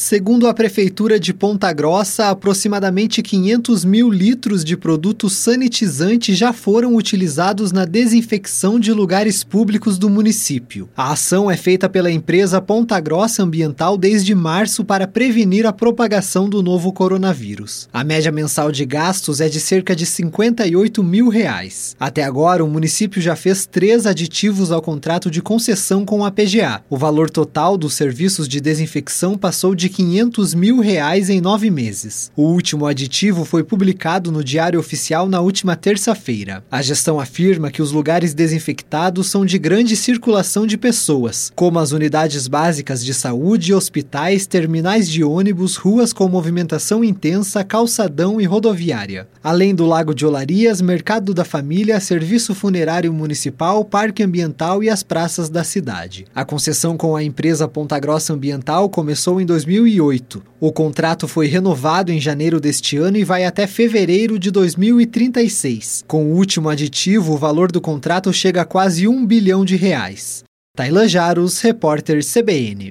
Segundo a Prefeitura de Ponta Grossa, aproximadamente 500 mil litros de produto sanitizante já foram utilizados na desinfecção de lugares públicos do município. A ação é feita pela empresa Ponta Grossa Ambiental desde março para prevenir a propagação do novo coronavírus. A média mensal de gastos é de cerca de 58 mil reais. Até agora, o município já fez três aditivos ao contrato de concessão com a PGA. O valor total dos serviços de desinfecção passou de de 500 mil reais em nove meses. O último aditivo foi publicado no Diário Oficial na última terça-feira. A gestão afirma que os lugares desinfectados são de grande circulação de pessoas, como as unidades básicas de saúde, hospitais, terminais de ônibus, ruas com movimentação intensa, calçadão e rodoviária. Além do Lago de Olarias, Mercado da Família, Serviço Funerário Municipal, Parque Ambiental e as praças da cidade. A concessão com a empresa Ponta Grossa Ambiental começou em 2000 2008. O contrato foi renovado em janeiro deste ano e vai até fevereiro de 2036. Com o último aditivo, o valor do contrato chega a quase um bilhão de reais. Tailan Jaros, repórter CBN.